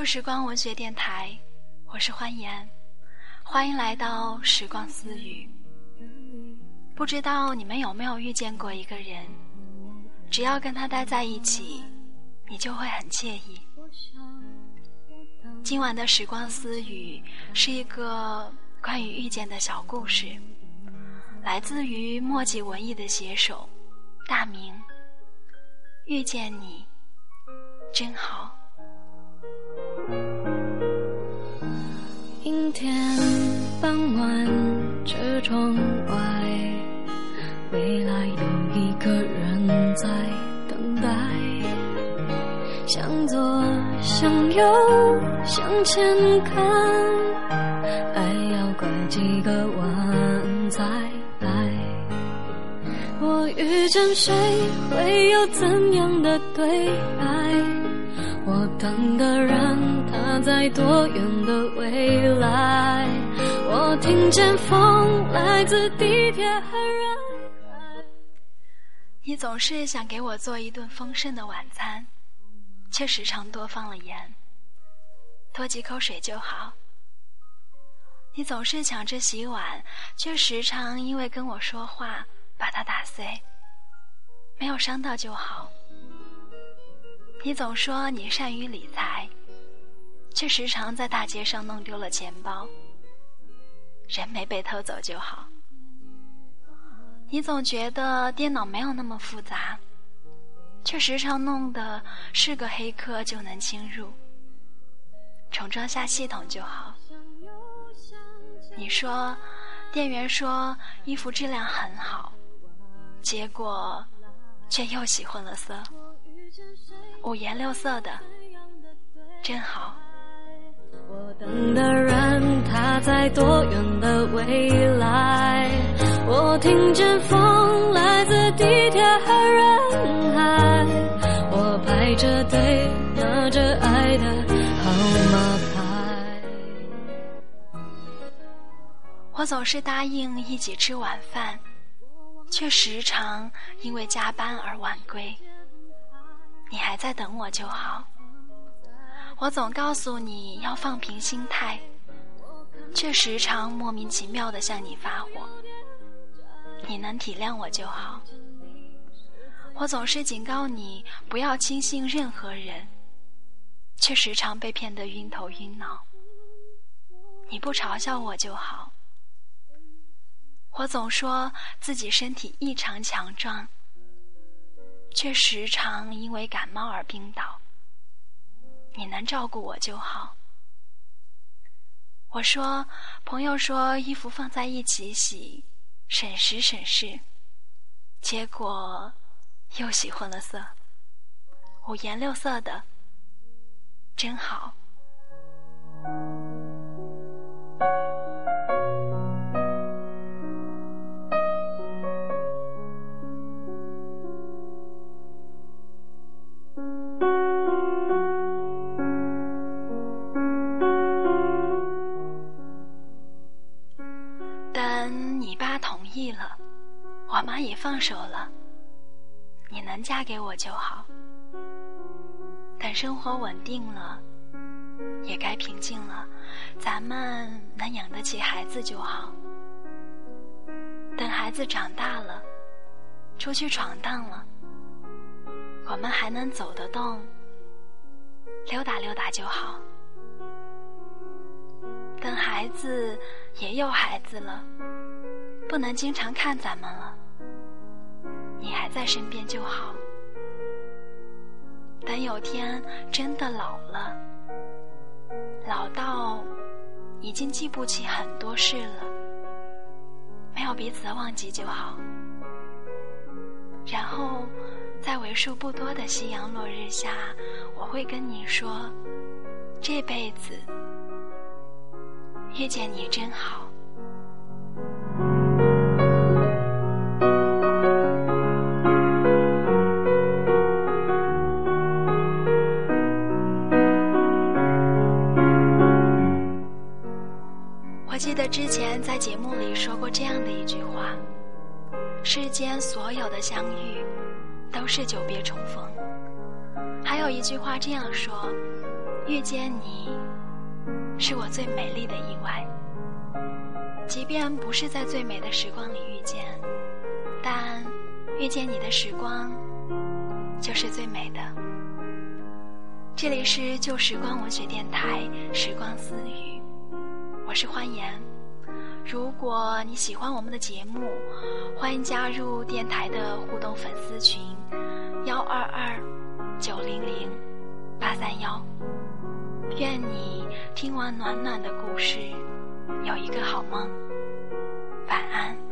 旧时光文学电台，我是欢颜，欢迎来到时光私语。不知道你们有没有遇见过一个人，只要跟他待在一起，你就会很惬意。今晚的时光私语是一个关于遇见的小故事，来自于墨迹文艺的写手大明。遇见你，真好。阴天傍晚，车窗外，未来有一个人在等待。向左，向右，向前看，爱要拐几个弯才来。我遇见谁，会有怎样的对白？我等的人，他在多远的未来？我听见风来自地铁和人海。你总是想给我做一顿丰盛的晚餐，却时常多放了盐。多几口水就好。你总是抢着洗碗，却时常因为跟我说话把它打碎。没有伤到就好。你总说你善于理财，却时常在大街上弄丢了钱包。人没被偷走就好。你总觉得电脑没有那么复杂，却时常弄得是个黑客就能侵入。重装下系统就好。你说，店员说衣服质量很好，结果却又洗混了色。五颜六色的，真好。我等的人，他在多远的未来？我听见风来自地铁和人海。我排着队，拿着爱的号码牌。我总是答应一起吃晚饭，却时常因为加班而晚归。你还在等我就好。我总告诉你要放平心态，却时常莫名其妙的向你发火。你能体谅我就好。我总是警告你不要轻信任何人，却时常被骗得晕头晕脑。你不嘲笑我就好。我总说自己身体异常强壮。却时常因为感冒而病倒。你能照顾我就好。我说，朋友说衣服放在一起洗，省时省事，结果又洗混了色，五颜六色的，真好。妈也放手了，你能嫁给我就好。等生活稳定了，也该平静了，咱们能养得起孩子就好。等孩子长大了，出去闯荡了，我们还能走得动，溜达溜达就好。等孩子也有孩子了，不能经常看咱们了。你还在身边就好。等有天真的老了，老到已经记不起很多事了，没有彼此的忘记就好。然后，在为数不多的夕阳落日下，我会跟你说：这辈子遇见你真好。记得之前在节目里说过这样的一句话：“世间所有的相遇，都是久别重逢。”还有一句话这样说：“遇见你，是我最美丽的意外。即便不是在最美的时光里遇见，但遇见你的时光，就是最美的。这里是旧时光文学电台《时光私语》，我是欢颜。如果你喜欢我们的节目，欢迎加入电台的互动粉丝群：幺二二九零零八三幺。愿你听完暖暖的故事，有一个好梦，晚安。